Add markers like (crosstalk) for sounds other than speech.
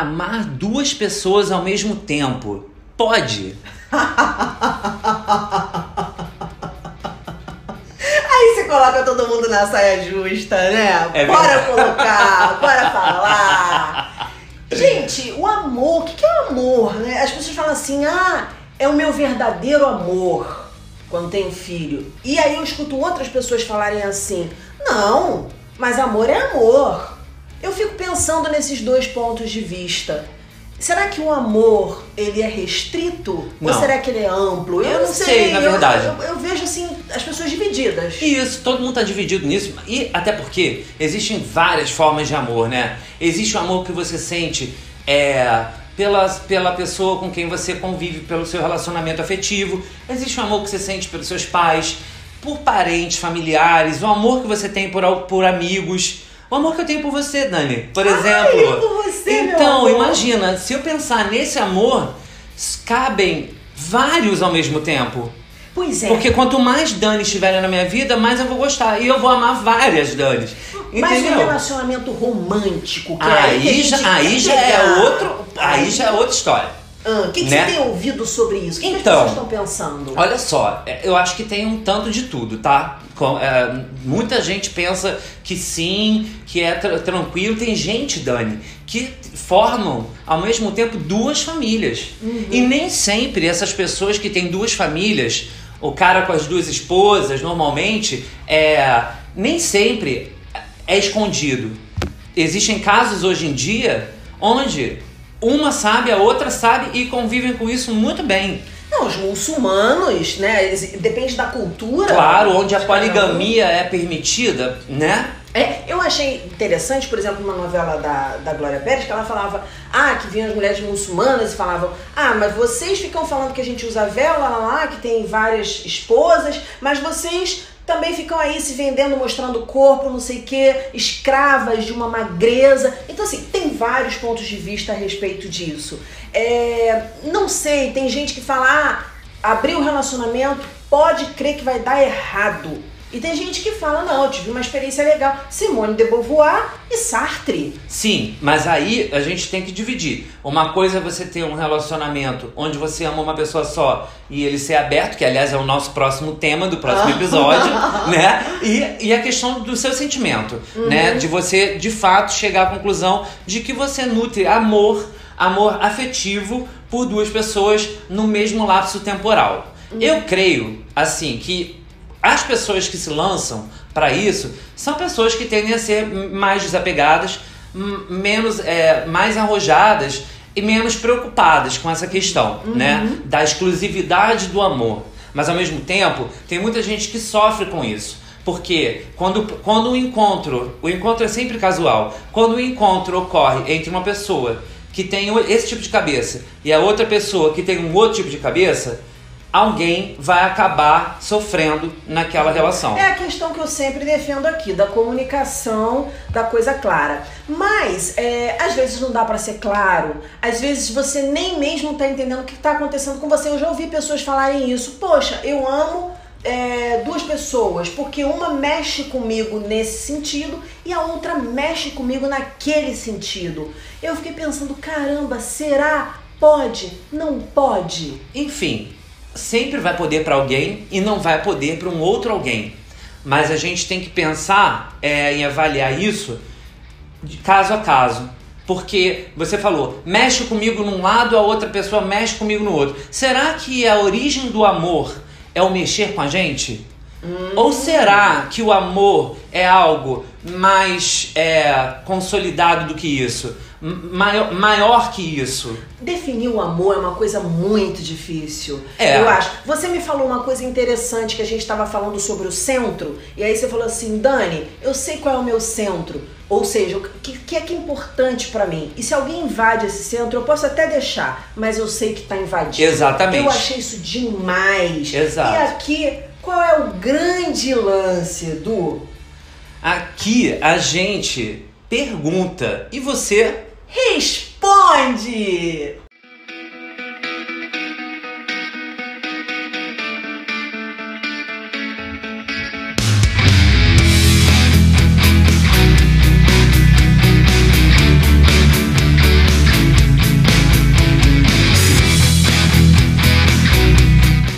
amar duas pessoas ao mesmo tempo. Pode. (laughs) Aí você coloca todo mundo na saia justa, né? É bora verdade. colocar, bora falar. (laughs) Gente, o amor, o que é o amor? Né? As pessoas falam assim, ah, é o meu verdadeiro amor quando tenho filho. E aí eu escuto outras pessoas falarem assim, não, mas amor é amor. Eu fico pensando nesses dois pontos de vista. Será que o amor, ele é restrito? Ou Não. será que ele é amplo? Eu não sei, na eu- verdade. Eu, eu vejo, assim, as pessoas divididas. Isso, todo mundo tá dividido nisso. E até porque existem várias formas de amor, né? Existe o amor que você sente é, pela, pela pessoa com quem você convive, pelo seu relacionamento afetivo. Existe o amor que você sente pelos seus pais, por parentes, familiares, o amor que você tem por, por amigos. O amor que eu tenho por você, Dani, por exemplo. eu por você, então, imagina, se eu pensar nesse amor, cabem vários ao mesmo tempo. Pois é. Porque quanto mais Dani estiverem na minha vida, mais eu vou gostar. E eu vou amar várias Danis. Mas um Entendeu? relacionamento romântico, que é aí, a Aí já, aí já é outro. Aí já é outra história. Ah, O que, que né? você tem ouvido sobre isso? O que, que as Então, pessoas estão pensando? Olha só, é, eu acho que tem um tanto de tudo, tá? Com- é, muita gente pensa que sim, que é tra- tranquilo. Tem gente, Dani, que formam ao mesmo tempo duas famílias. E nem sempre essas pessoas que têm duas famílias, o cara com as duas esposas, normalmente, é, nem sempre é escondido. Existem casos hoje em dia onde uma sabe, a outra sabe e convivem com isso muito bem. Não, os muçulmanos, né? depende da cultura. Claro, onde a poligamia é permitida, né? É, eu achei interessante, por exemplo, uma novela da, da Glória Pérez, que ela falava, ah, que vinham as mulheres muçulmanas e falavam, ah, mas vocês ficam falando que a gente usa véu, lá, lá, lá, que tem várias esposas, mas vocês também ficam aí se vendendo, mostrando corpo, não sei o quê, escravas de uma magreza. Então, assim, tem vários pontos de vista a respeito disso. É, não sei, tem gente que fala, ah, abrir o relacionamento pode crer que vai dar errado. E tem gente que fala, não, eu tive uma experiência legal. Simone de Beauvoir e Sartre. Sim, mas aí a gente tem que dividir. Uma coisa é você ter um relacionamento onde você ama uma pessoa só e ele ser aberto, que aliás é o nosso próximo tema do próximo (laughs) episódio, né? E, e a questão do seu sentimento, né? De você de fato chegar à conclusão de que você nutre amor, amor afetivo por duas pessoas no mesmo lapso temporal. Eu creio, assim, que as pessoas que se lançam para isso são pessoas que tendem a ser mais desapegadas, menos, é, mais arrojadas e menos preocupadas com essa questão, né? Da exclusividade do amor. Mas ao mesmo tempo, tem muita gente que sofre com isso. Porque quando, quando o encontro, o encontro é sempre casual, quando o encontro ocorre entre uma pessoa que tem esse tipo de cabeça e a outra pessoa que tem um outro tipo de cabeça, alguém vai acabar sofrendo naquela relação. É a questão que eu sempre defendo aqui, da comunicação, da coisa clara. Mas, é, às vezes não dá pra ser claro, às vezes você nem mesmo tá entendendo o que tá acontecendo com você. Eu já ouvi pessoas falarem isso. Poxa, eu amo é, duas pessoas, porque uma mexe comigo nesse sentido e a outra mexe comigo naquele sentido. Eu fiquei pensando, caramba, será? Pode? Não pode? Enfim, sempre vai poder para alguém e não vai poder para um outro alguém. Mas a gente tem que pensar é, em avaliar isso de caso a caso. Porque você falou, mexe comigo num lado, a outra pessoa mexe comigo no outro. Será que a origem do amor é o mexer com a gente? Ou será que o amor é algo mais é, consolidado do que isso? Maior, maior que isso? Definir o amor é uma coisa muito difícil. É. Eu acho. Você me falou uma coisa interessante que a gente estava falando sobre o centro, e aí você falou assim, Dani, eu sei qual é o meu centro. Ou seja, o que, que é que é importante pra mim? E se alguém invade esse centro, eu posso até deixar, mas eu sei que tá invadido. Exatamente. Eu achei isso demais. Exato. E aqui, qual é o grande lance, Edu? Aqui a gente pergunta e você Responde!